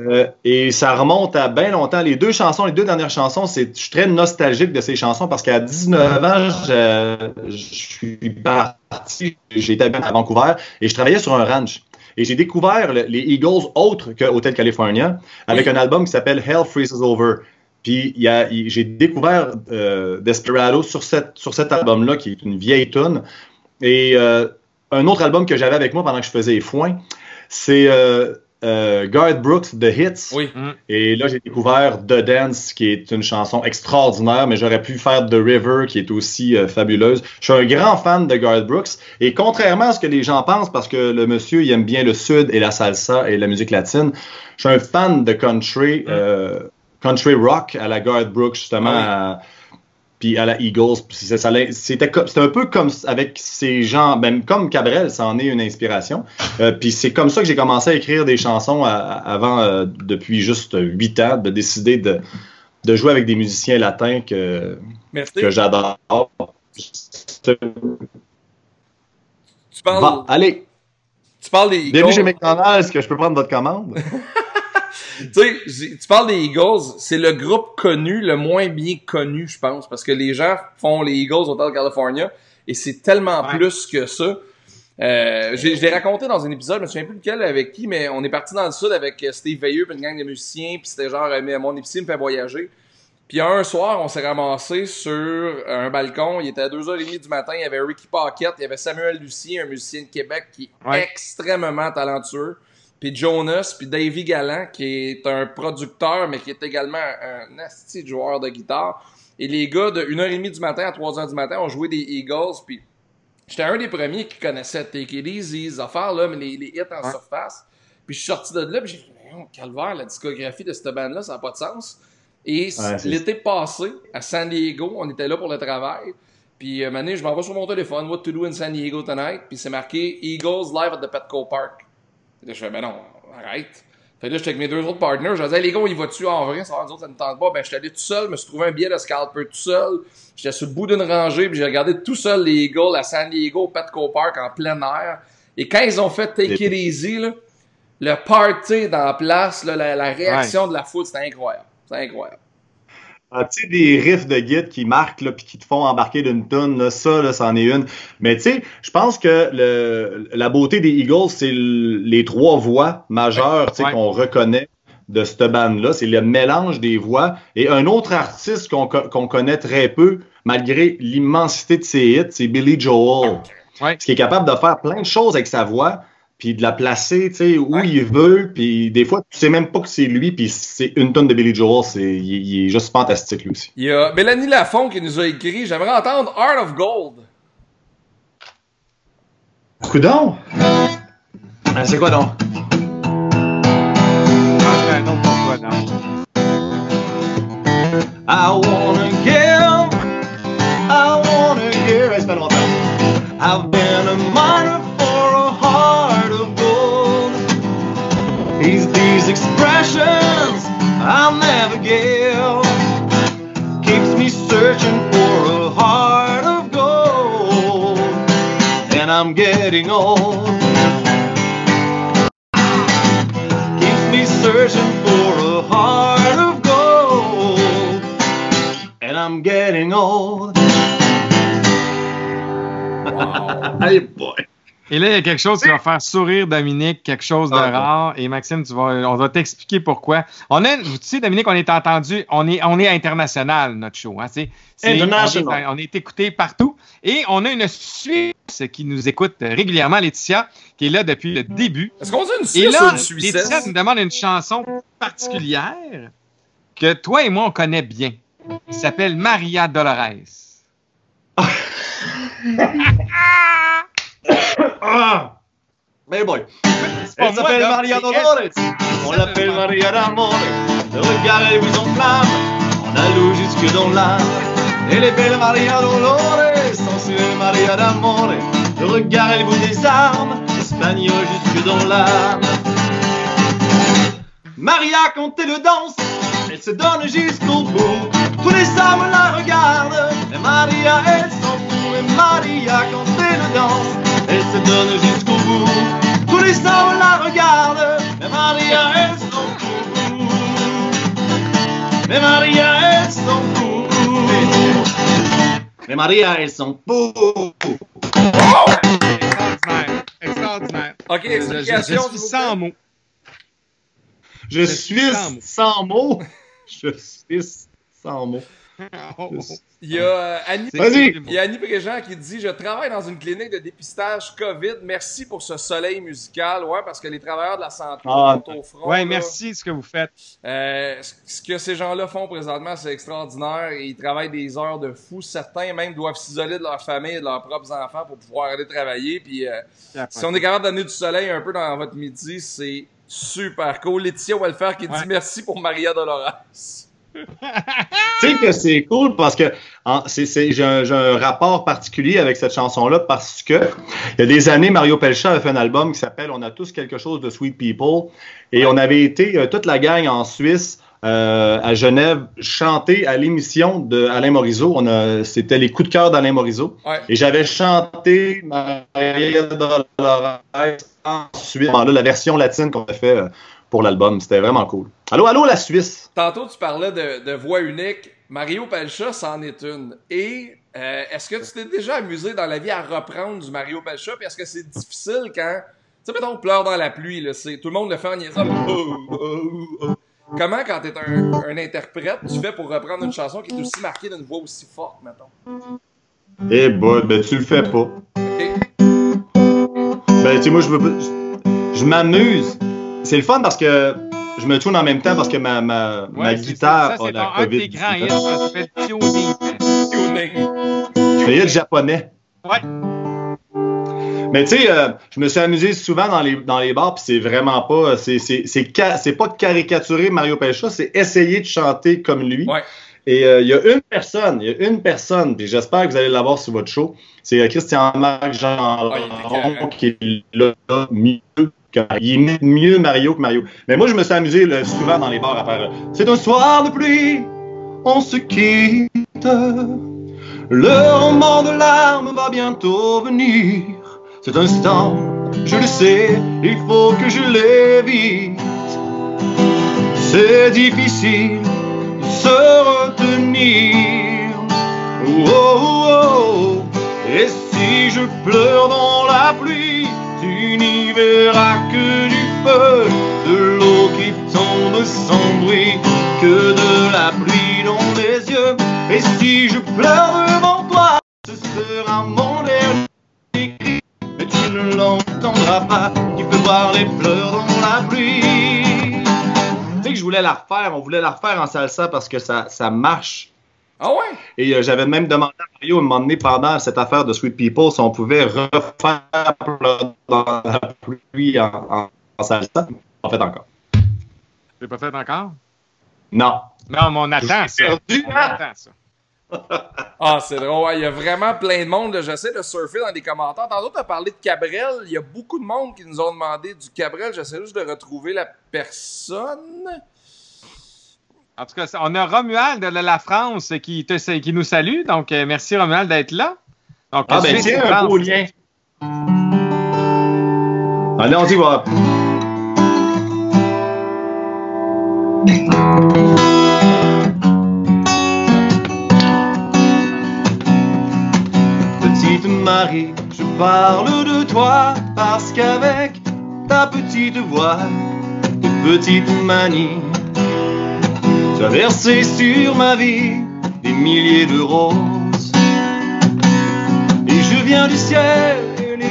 Euh, et ça remonte à bien longtemps. Les deux chansons, les deux dernières chansons, c'est, je suis très nostalgique de ces chansons parce qu'à 19 ans, je, je suis parti, j'ai été à Vancouver et je travaillais sur un ranch. Et j'ai découvert le- les Eagles autres que Hotel California avec Oui. un album qui s'appelle Hell Freezes Over. Puis il y a- il- j'ai découvert euh, Desperado sur, cette, sur cet album-là, qui est une vieille tune. Et euh, un autre album que j'avais avec moi pendant que je faisais les foins, c'est euh, euh, Garth Brooks, The Hits. Oui. Et là, j'ai découvert The Dance, qui est une chanson extraordinaire, mais j'aurais pu faire The River, qui est aussi euh, fabuleuse. Je suis un grand fan de Garth Brooks. Et contrairement à ce que les gens pensent, parce que le monsieur, il aime bien le sud et la salsa et la musique latine, je suis un fan de country, euh, country rock à la Garth Brooks, justement, Ah à- puis à la Eagles. C'était un peu comme avec ces gens, même comme Cabrel, ça en est une inspiration. Euh, puis c'est comme ça que j'ai commencé à écrire des chansons à- avant, euh, depuis juste huit ans, de décider de, de jouer avec des musiciens latins que, Merci. que j'adore. Tu parles, Bon, allez, tu parles des bienvenue chez Eagles. McDonald's, est-ce que je peux prendre votre commande? Tu sais, tu parles des Eagles, c'est le groupe connu, le moins bien connu, je pense, parce que les gens font les Eagles au Hotel California et c'est tellement Ouais. plus que ça. Euh, je l'ai raconté dans un épisode, je me souviens plus lequel avec qui, mais on est parti dans le sud avec euh, Steve Veilleux puis une gang de musiciens, puis c'était genre euh, mais mon épicier me fait voyager. Puis un soir, on s'est ramassé sur un balcon, il était à 2h30 du matin, il y avait Ricky Pocket, il y avait Samuel Lucien, un musicien de Québec qui est Ouais. extrêmement talentueux puis Jonas, puis Davy Galland, qui est un producteur, mais qui est également un de joueur de guitare. Et les gars, de 1h30 du matin à 3h du matin, ont joué des Eagles, puis j'étais un des premiers qui connaissait Take It Easy, ces affaires-là, mais les, les hits en Ouais. surface. Puis je suis sorti de là, puis j'ai dit, Mais non, calvaire, la discographie de cette bande-là, ça n'a pas de sens. Et Ouais, l'été passé, à San Diego, on était là pour le travail. Puis, euh, mané, je m'en vais sur mon téléphone, What to do in San Diego tonight? Puis c'est marqué Eagles live at the Petco Park. Là, je fais, ben non, arrête. Fait que là, j'étais avec mes deux autres partners. Je disais, les gars, on y va-tu en vrai? Ça, va, nous autres, ça ne tente pas. Ben, j'étais allé tout seul, me suis trouvé un billet de scalper tout seul. J'étais sur le bout d'une rangée, puis j'ai regardé tout seul les Eagles à San Diego, au Petco Park, en plein air. Et quand ils ont fait Take It Easy, là, le party dans la place, là, la, la réaction de la foule, c'était incroyable. C'est incroyable. Ah, tu sais, des riffs de guide qui marquent, là, puis qui te font embarquer d'une tonne, là, ça, là, c'en est une. Mais tu sais, je pense que le, la beauté des Eagles, c'est les trois voix majeures, tu sais, Ouais. qu'on reconnaît de cette bande-là. C'est le mélange des voix. Et un autre artiste qu'on co- qu'on connaît très peu, malgré l'immensité de ses hits, c'est Billy Joel. Ouais. Qui est capable de faire plein de choses avec sa voix, puis de la placer, tu sais, où Ouais. il veut, puis des fois, tu sais même pas que c'est lui, puis c'est une tonne de Billy Joel, c'est, il, il est juste fantastique, lui aussi. Il y a Mélanie Lafont qui nous a écrit J'aimerais entendre Heart of Gold. Coudon! Ah, c'est quoi donc? Ah, non. I wanna give, I wanna give. Hey, ça fait longtemps. I've been These, these expressions I'll never give. Keeps me searching for a heart of gold. And I'm getting old. Keeps me searching for a heart of gold. And I'm getting old. Wow. Hey boy. Et là, il y a quelque chose qui va faire sourire Dominique, quelque chose de Ah, rare. Et Maxime, tu vas, on va t'expliquer pourquoi. On a, tu sais, Dominique, on est entendu, on est, on est international, notre show. Hein, c'est, c'est- International. On est, on est écouté partout. Et on a une Suisse qui nous écoute régulièrement, Laetitia, qui est là depuis le début. Est-ce qu'on dit une Et Suisse ou là, une Laetitia Suissesse nous demande une chanson particulière que toi et moi, on connaît bien. Qui s'appelle Maria Dolores. Ah! Mais Elle moi, s'appelle Dom, Maria Dolores. On l'appelle Maria d'Amore. Le regard elle vous enflamme. On alloue jusque dans l'âme. Elle est belle Maria Dolores. Sensuelle Maria d'Amore. Le regard elle vous désarme. Espagnol jusque dans l'âme. Maria quand elle danse. Elle se donne jusqu'au bout. Tous les hommes la regardent. Et Maria elle s'en fout. Et Maria quand elle danse. Elle se donne jusqu'au bout. Tous les hommes la regardent. Mais Maria elle s'en fout. Mais Maria elle s'en fout. Mais Maria elle s'en fout. Extraordinaire. Extraordinaire. Ok, Je, je- je explication. suis sans mots. Je Je suis sans mots. Je suis sans mots. Il y a euh, Annie Il y a Annie Préjean qui dit Je travaille dans une clinique de dépistage COVID. Merci pour ce soleil musical. Ouais, parce que les travailleurs de la santé Ah. sont au front. Ouais, là. merci de ce que vous faites. Euh, ce- que ces gens-là font présentement, c'est extraordinaire. Ils travaillent des heures de fou. Certains même doivent s'isoler de leur famille et de leurs propres enfants pour pouvoir aller travailler. Puis euh, si on est capable d'amener du soleil un peu dans votre midi, c'est super cool. Laetitia Welfer qui dit merci pour Maria Dolores. Tu sais que c'est cool parce que c'est- j'ai un, rapport particulier avec cette chanson-là parce que il y a des années, Mario Pelcha a fait un album qui s'appelle On a tous quelque chose de Sweet People et on avait été euh, toute la gang en Suisse. euh, à Genève, chanter à l'émission de Alain Morisot. On a, c'était les coups de cœur d'Alain Morisot. Ouais. Et j'avais chanté Maria Dolores ensuite, là, la version latine qu'on a fait euh, pour l'album. C'était vraiment cool. Allô, allô, la Suisse! Tantôt, tu parlais de, de voix unique. Mario Pelcha, c'en est une. Et euh, est-ce que tu t'es déjà amusé dans la vie à reprendre du Mario Pelcha? Puis est-ce que c'est difficile quand. Tu sais, mettons, pleure dans la pluie, là. C'est, tout le monde le fait en niaisant. Oh, oh, oh. Comment, quand t'es un, un interprète, tu fais pour reprendre une chanson qui est aussi marquée d'une voix aussi forte, mettons? Eh ben, ben, tu le fais pas. Ben, tu sais, moi, je veux Je m'amuse. C'est le fun parce que je me tourne en même temps parce que ma, ma, ma Ouais, c'est guitare ça, ça, a c'est la un des COVID. grands hits, ça s'appelle Tuning. Tuning. C'est hit japonais. Ouais. Mais tu sais, euh, je me suis amusé souvent dans les, dans les bars, puis c'est vraiment pas. C'est, c'est, c'est, ca- c'est pas caricaturer Mario Pelcha, c'est essayer de chanter comme lui. Ouais. Et euh, il y a une personne, il y a une personne, puis j'espère que vous allez l'avoir sur votre show. C'est euh, Christian-Marc Jean Ah, il était carré. qui est là, là, mieux Il imite mieux Mario que Mario. Mais moi, je me suis amusé souvent dans les bars à faire. euh, C'est un soir de pluie, on se quitte. Le roman de larmes va bientôt venir. Cet instant je le sais, il faut que je l'évite. C'est difficile de se retenir. Oh, oh, oh. Et si je pleure dans la pluie, tu n'y verras que du feu, de l'eau qui tombe sans bruit, que de la pluie dans les yeux. Et si je pleure devant toi, ce sera mon dernier cri, mais tu ne l'entendras pas. Tu peux voir les pleurs dans la pluie. Tu sais que je voulais la refaire, on voulait la refaire en salsa parce que ça, ça marche. Ah ouais? Et euh, j'avais même demandé à Mario à un moment donné, pendant cette affaire de Sweet People, si on pouvait refaire dans la pluie en, en, en salsa. En fait encore. C'est pas fait encore? Non. Non, mais on attend ça. perdu, On hein? attend ça. Ah, c'est drôle. Ouais, Il y a vraiment plein de monde. là. J'essaie de surfer dans les commentaires. Tantôt, tu as parlé de Cabrel. Il y a beaucoup de monde qui nous ont demandé du Cabrel. J'essaie juste de retrouver la personne. En tout cas, on a Romuald de la France qui, te, qui nous salue. Donc, euh, merci Romuald d'être là. Donc, Ah ben et un France. beau lien. Allez, on y va. Petite Marie, je parle de toi parce qu'avec ta petite voix, tes petites manies, tu as versé sur ma vie des milliers de roses. Et je viens du ciel et les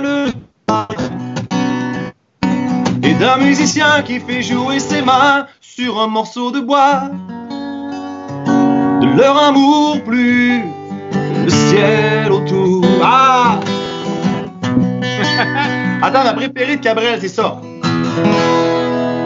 le Et d'un musicien qui fait jouer ses mains sur un morceau de bois. De leur amour plus le ciel autour. Ah! Attends, ma préférée de Cabrel, c'est ça.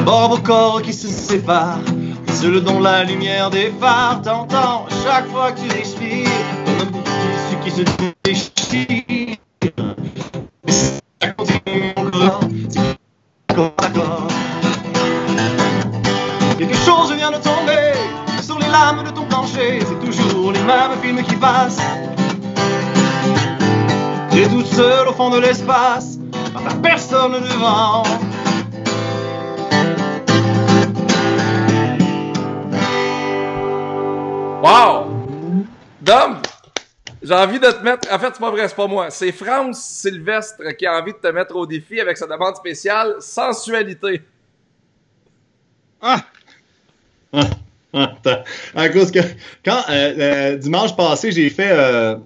D'abord vos corps qui se séparent, seul dont la lumière des phares t'entend chaque fois que tu respires, un bout de qui se déchire. Et ça continue encore, c'est encore d'accord. Quelque chose vient de tomber sur les lames de ton plancher, c'est toujours les mêmes films qui passent. Tu es toute seule au fond de l'espace, pas personne devant. Wow! Dom, j'ai envie de te mettre. En fait, c'est pas vrai, c'est pas moi. C'est France Sylvestre qui a envie de te mettre au défi avec sa demande spéciale sensualité. Ah! Attends, à cause que quand euh, euh, dimanche passé j'ai fait euh,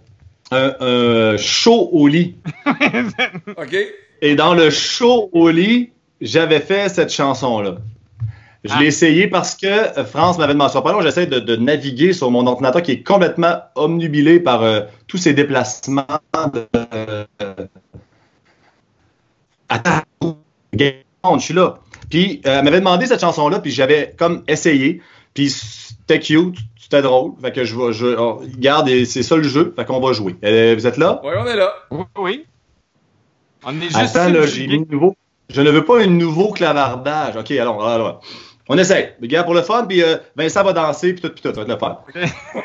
un, un show au lit OK? et dans le show au lit j'avais fait cette chanson là. Je Ah. l'ai essayé parce que euh, France m'avait demandé. Long, j'essaie de, de naviguer sur mon ordinateur qui est complètement omnubilé par euh, tous ces déplacements. De, euh, Attends, je suis là. Puis euh, elle m'avait demandé cette chanson-là, puis j'avais comme essayé. Puis c'était cute, c'était drôle. Fait que je vais, je, oh, regarde, et c'est ça le jeu. Fait qu'on va jouer. Euh, vous êtes là? Oui, on est là. Oui, oui. On est juste Attends, là, j'ai mis nouveau. Je ne veux pas un nouveau clavardage. OK, alors, alors, alors. On essaye. Regarde pour le fun, puis euh, Vincent va danser, puis tout, puis tout. Ça va être le fun.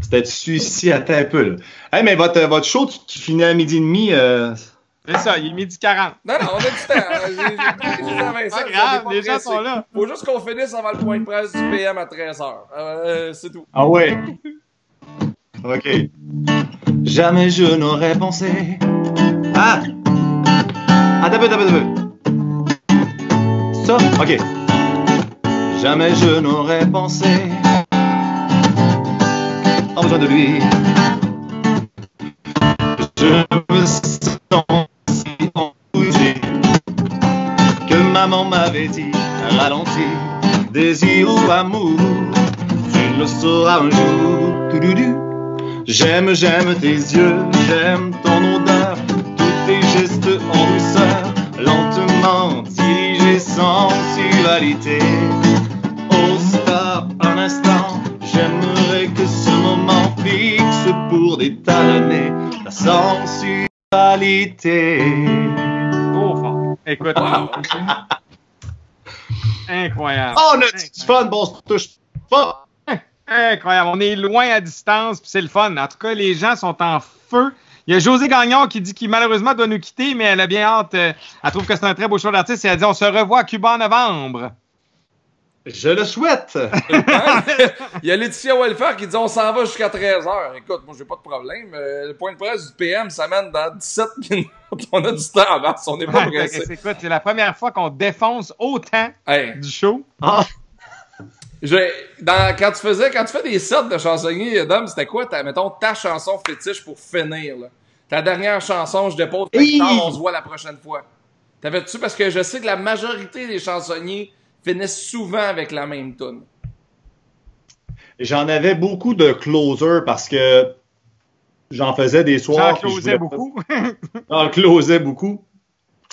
C'était celui-ci, attends un peu, là. Hey, mais votre, votre show tu- qui finit à midi et demi, euh, C'est ça, il est midi 40. Non, non, on a du temps. Vincent, Pas grave, les gens sont là. Faut juste qu'on finisse avant le point de presse du PM à 13h. Euh, c'est tout. Ah ouais. OK. Jamais je n'aurais pensé. Ah! Attends un peu, attends un peu, attends un peu. Ça? OK. Jamais je n'aurais pensé. En besoin de lui. Je me sens si embouché que maman m'avait dit ralentir, désir ou amour. Tu le sauras un jour. J'aime, j'aime tes yeux, j'aime ton odeur, tous tes gestes en douceur, lentement dirigés sensualité. La sensualité. Trop fort. Écoute. Incroyable. Oh, on a du fun, bon, on se touche pas. Incroyable. On est loin à distance, puis c'est le fun. En tout cas, les gens sont en feu. Il y a José Gagnon qui dit qu'il malheureusement doit nous quitter, mais elle a bien hâte. euh, Elle trouve que c'est un très beau show d'artiste et elle dit on se revoit à Cuba en novembre. Je le souhaite. Il y a Laetitia Welfare qui dit on s'en va jusqu'à 13h. Écoute, moi j'ai pas de problème. Euh, le point de presse du PM s'amène dans 17 minutes. On a du temps avant, on n'est pas Ouais, pressé. Écoute, c'est la première fois qu'on défonce autant Hey, du show? Ah, dans, quand tu faisais, quand tu fais des sets de chansonniers, Dom, c'était quoi, ta, mettons, ta chanson fétiche pour finir, là? Ta dernière chanson, je dépose on se voit la prochaine fois. T'avais-tu, parce que je sais que la majorité des chansonniers finissent souvent avec la même tune. J'en avais beaucoup de closer parce que j'en faisais des soirs. J'en je closais beaucoup. J'en closais beaucoup.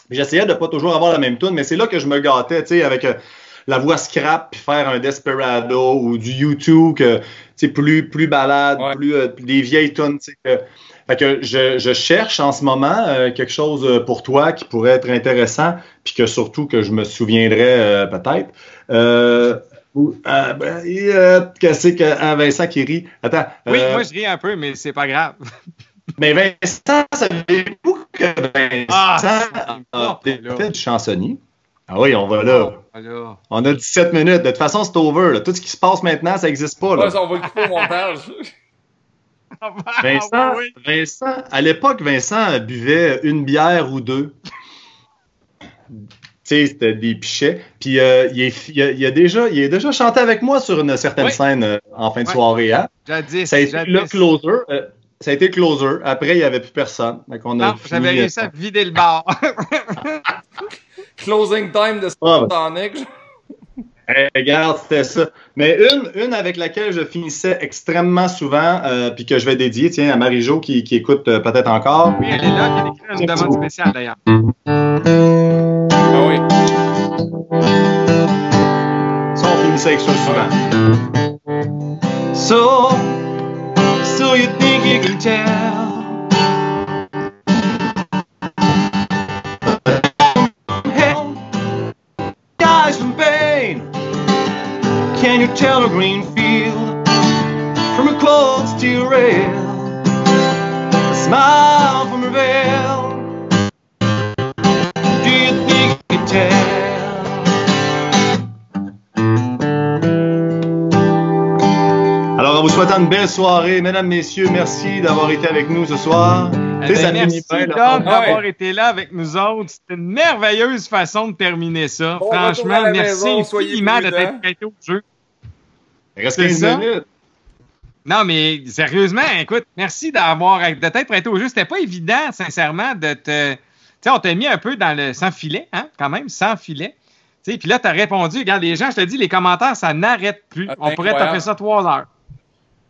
J'essayais de pas toujours avoir la même tune, mais c'est là que je me gâtais, tu sais, avec euh, la voix scrap, puis faire un Desperado ou du YouTube, que, tu sais, plus, plus balade, Ouais. plus euh, des vieilles tunes, tu sais. Fait que je, je cherche en ce moment euh, quelque chose euh, pour toi qui pourrait être intéressant, puis que surtout que je me souviendrai euh, peut-être. Euh, ou- euh, ben, euh, qu'est-ce que ah, Vincent qui rit? Attends. Oui, moi je ris un peu, mais c'est pas grave. mais Vincent, savez-vous que Vincent Ah, a fait du chansonnier? Ah oui, on va là. Voilà. On a 17 minutes. De toute façon, c'est over. là. Tout ce qui se passe maintenant, ça n'existe pas. Là. Ouais, ça, on va le couper au montage. Vincent, Ah, oui. Vincent, à l'époque, Vincent buvait une bière ou deux. tu sais, c'était des pichets. Puis euh, il, est- il a, il a déjà, il a déjà chanté avec moi sur une certaine Oui. scène euh, en fin de soirée. hein. Jadis, Ça a été jadis. le closer. euh, ça a été le closer. Après, il n'y avait plus personne. Non, fini, j'avais réussi à vider le bar. Closing time de Ah, ben. Regarde, c'était ça. Mais une, une avec laquelle je finissais extrêmement souvent, euh, puis que je vais dédier, tiens, à Marie-Jo qui, qui écoute euh, peut-être encore. oui, elle est là, elle a écrit une demande spéciale d'ailleurs. Ah oui. Ça, on finissait avec ça souvent. So, so you think you can tell? Can you tell a green field from a cold steel rail? A smile from a veil. Do you think you can tell? Alors, en vous souhaitant une belle soirée, mesdames, messieurs, merci d'avoir été avec nous ce soir. Eh ben, ça merci ouais. d'avoir été là avec nous autres. C'était une merveilleuse façon de terminer ça. Bon Franchement, merci infiniment t'être prêté au jeu. Il reste C'est 15 ça? minutes. Non, mais sérieusement, écoute, merci d'avoir de t'être prêté au jeu. C'était pas évident, sincèrement, de te. Tu sais, on t'a mis un peu dans le sans filet, hein, quand même, sans filet. Tu sais, puis là, t'as répondu. Regarde, les gens, je te dis, les commentaires, ça n'arrête plus. Ah, on pourrait taper ça trois heures.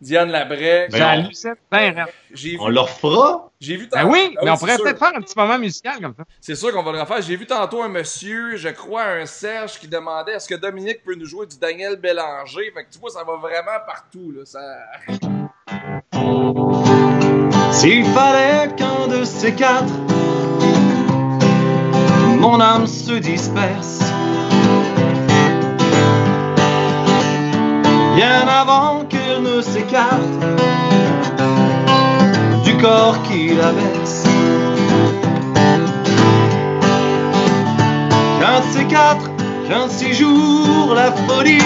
Diane Labrec. Ben, ben raide. J'ai vu, On le refera. j'ai vu Ben tantôt- oui, Ah mais on pourrait peut-être faire un petit moment musical comme ça. C'est sûr qu'on va le refaire. J'ai vu tantôt un monsieur, je crois, un Serge, qui demandait est-ce que Dominique peut nous jouer du Daniel Bélanger? Fait que tu vois, ça va vraiment partout. Là. Ça... S'il fallait qu'un de ces quatre, mon âme se disperse. Bien avant qu'elle ne s'écarte du corps qui la berce. Qu'un de quatre, qu'un de ces jours, la folie.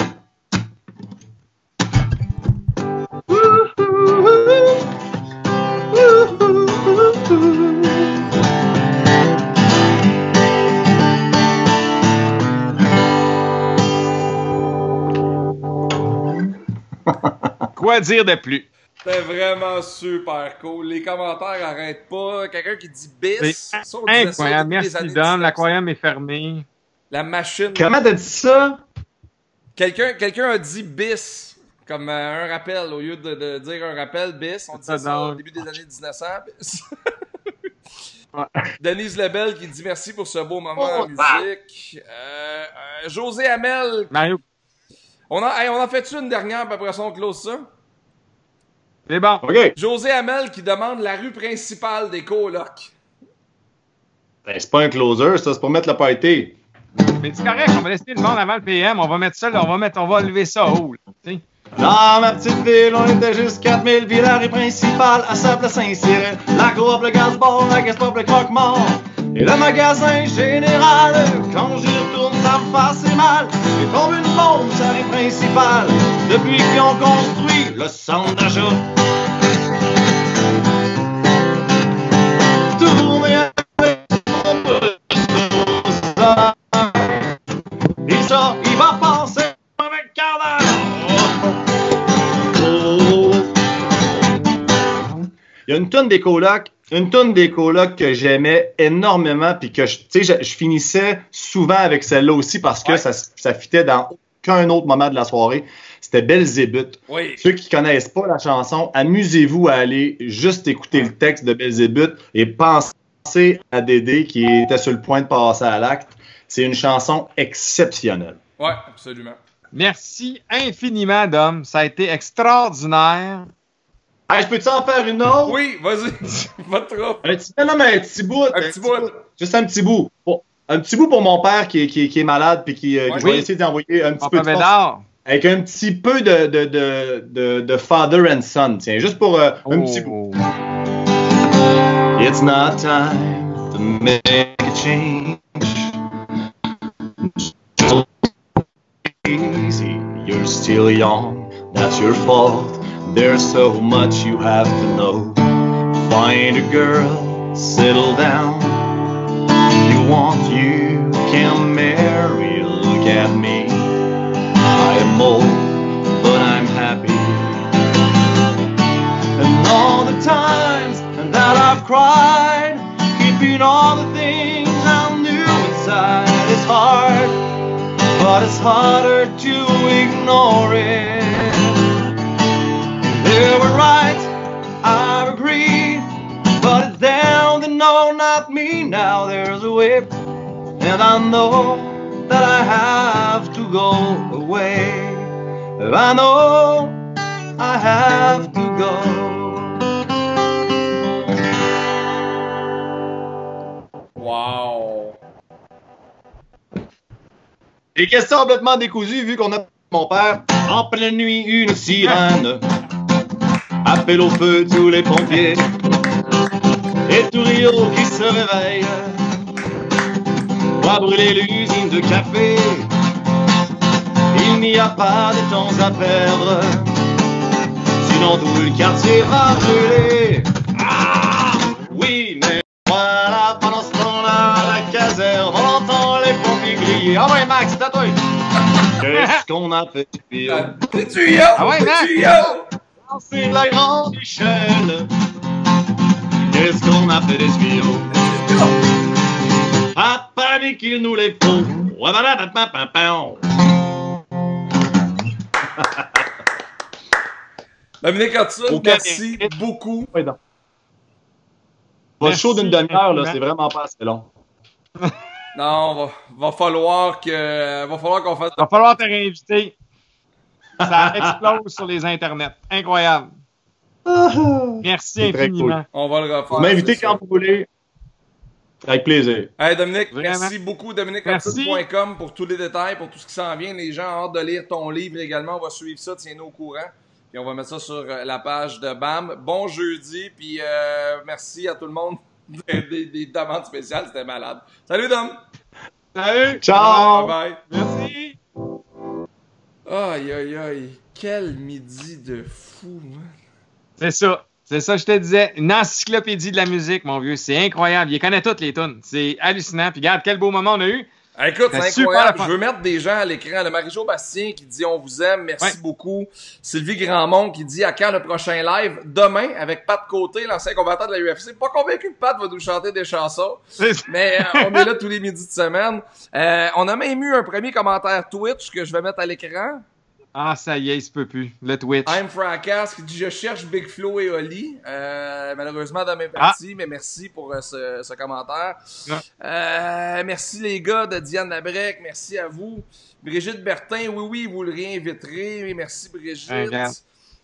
Quoi dire de plus? C'était vraiment super cool. Les commentaires arrêtent pas. Quelqu'un qui dit bis. Ça, on incroyable. Merci. 1900. L'aquarium est fermé. La machine. Comment t'as dit ça? Quelqu'un quelqu'un a dit bis. Comme euh, un rappel, au lieu de, de dire un rappel, bis, on disait ça au début des années 1900. bis. Denise Lebel qui dit merci pour ce beau moment en musique. Euh, euh, José Hamel. Mario. On a, hey, on a fait une dernière, puis après ça, on close ça? C'est bon. OK. José Hamel qui demande la rue principale des colocs. Ben, c'est pas un closer, ça, c'est pour mettre le party. Mais c'est correct, on va laisser le monde avant le PM. On va mettre ça, là, on va mettre, on va lever ça haut. là. Dans ma petite ville, on était juste 4000, puis la rue principale à Sable Saint-Cyril. La coop, le gaz-bar, la gas-pop, le croque-mort. Et le magasin général, quand j'y retourne, ça me assez mal. J'ai tombé une bombe sur la rue principale, depuis qu'ils ont construit le centre Il y a une tonne des colocs, une tonne des colocs que j'aimais énormément, puis que je, tu sais, je, je finissais souvent avec celle-là aussi parce que Ouais. ça, ça fitait dans aucun autre moment de la soirée. C'était Belzébuth. Oui. Ceux qui connaissent pas la chanson, amusez-vous à aller juste écouter le texte de Belzébuth et pensez à Dédé qui était sur le point de passer à l'acte. C'est une chanson exceptionnelle. Ouais, absolument. Merci infiniment, Dom. Ça a été extraordinaire. Hey, je peux-tu en faire une autre? Oui, vas-y. Pas trop. Un petit, non, mais un petit bout. Un petit bout. Juste un petit bout. Pour- un petit bout pour mon père qui est, qui est- qui est malade puis qui, euh, Ouais. je vais Oui. essayer d'envoyer un petit Papa peu de force. Avec un petit peu de, de, de, de, de father and son. Tiens, juste pour euh, un petit bout. Oh. It's not time to make a change. Easy, you're still young, that's your fault. There's so much you have to know. Find a girl, settle down. You want, you can marry. Look at me. I am old, but I'm happy. And all the times that I've cried, keeping all the things I knew inside is hard, but it's harder to ignore it. They were right, I agree, but it's them that know, not me. Now there's a whip, and I know that I have to go away. I know I have to go. Wow. Des questions complètement décousues vu qu'on a mon père. En pleine nuit, une sirène. Appelle au feu tous les pompiers. Et tout Rio qui se réveille. Va brûler l'usine de café. Il n'y a pas de temps à perdre. Sinon tout le quartier va brûler. Ah Oui, mais voilà, pendant ce temps-là, à la caserne, on entend les pompiers crier. Ah ouais, Max, toi. Qu'est-ce qu'on a fait Des tuyaux! Ah ouais, Max? C'est la grande échelle. Qu'est-ce qu'on a fait des tuyaux? Pas panique, il nous les faut. Dominique Hudson, Aucun merci beaucoup. Donc. Votre show d'une demi-heure, là, c'est vraiment pas assez long. Non, va, va falloir que, va falloir qu'on fasse. Va falloir te réinviter. Ça explose sur les internets. Incroyable. Merci infiniment. On va le refaire. Vous m'invitez quand vous voulez. Avec plaisir. Hey Dominique, Vraiment. merci beaucoup. Merci. DominiqueHudson.com pour tous les détails, pour tout ce qui s'en vient. Les gens ont hâte de lire ton livre également. On va suivre ça, tiens-nous au courant. Puis on va mettre ça sur euh, la page de BAM. Bon jeudi, puis euh, merci à tout le monde des, des- des demandes spéciales. C'était malade. Salut Dom! Salut. Ciao! Bye bye! Merci. Aïe aïe aïe, quel midi de fou, man. C'est ça. C'est ça, je te disais. Une encyclopédie de la musique, mon vieux. C'est incroyable. Il connaît toutes les tunes. C'est hallucinant. Puis regarde, quel beau moment on a eu. Ah, écoute, C'est incroyable. Je veux mettre des gens à l'écran. Le Marie-Jo Bastien qui dit on vous aime, merci Ouais. beaucoup. Sylvie Grandmont qui dit à quand le prochain live? Demain avec Pat Côté, l'ancien combattant de la UFC. Pas convaincu que Pat va nous chanter des chansons, mais euh, on est là tous les midis de semaine. Euh, on a même eu un premier commentaire Twitch que je vais mettre à l'écran. Ah, ça y est, il se peut plus. Le Twitch. I'm Fracas qui dit Je cherche Big Flo et Oli. Euh, malheureusement, dans mes parties, mais merci pour euh, ce, ce, commentaire. Euh, merci les gars de Diane Labrec. Merci à vous. Brigitte Bertin, oui, oui, vous le réinviterez. Merci Brigitte.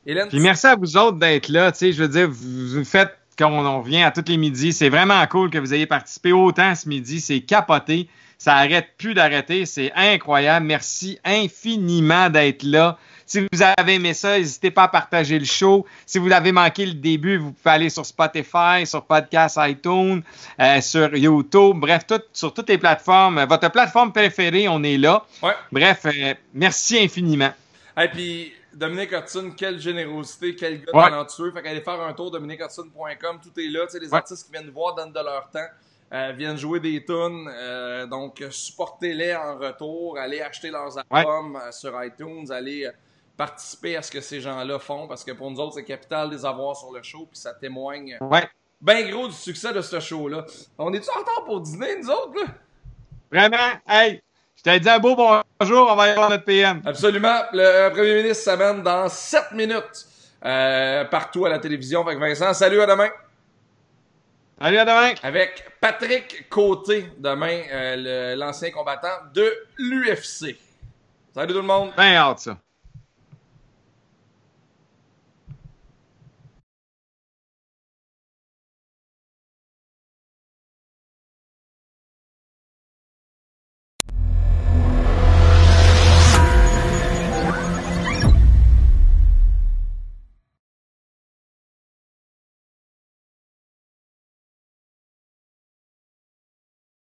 Hélène, Puis merci à vous autres d'être là. Je veux dire, vous faites quand on vient à tous les midis. C'est vraiment cool que vous ayez participé autant ce midi. C'est capoté. Ça arrête plus d'arrêter. C'est incroyable. Merci infiniment d'être là. Si vous avez aimé ça, n'hésitez pas à partager le show. Si vous avez manqué le début, vous pouvez aller sur Spotify, sur Podcast iTunes, euh, sur YouTube, bref, tout, sur toutes les plateformes. Votre plateforme préférée, on est là. Ouais. Bref, euh, merci infiniment. Et puis, Dominique Hudson, quelle générosité, quel gars ouais. talentueux. Fait qu'allez faire un tour, dominiquehudson.com, tout est là. Tu sais, les artistes qui viennent nous voir donnent de leur temps. Euh, viennent jouer des tunes. Euh, donc, supportez-les en retour. Allez acheter leurs albums ouais. sur iTunes. Allez participer à ce que ces gens-là font parce que pour nous autres, c'est capital des avoirs sur le show. Puis ça témoigne ouais. bien gros du succès de ce show-là. On est-tu en retard pour dîner, nous autres? Là? Vraiment? Hey! Je t'ai dit un beau bonjour, on va y avoir notre PM. Absolument. Le premier ministre s'amène dans 7 minutes euh, partout à la télévision. Fait que Vincent, salut, à demain. Salut, à demain. Avec Patrick Côté, demain, euh, l'ancien combattant de l'UFC. Salut tout le monde. Bien hâte, ça.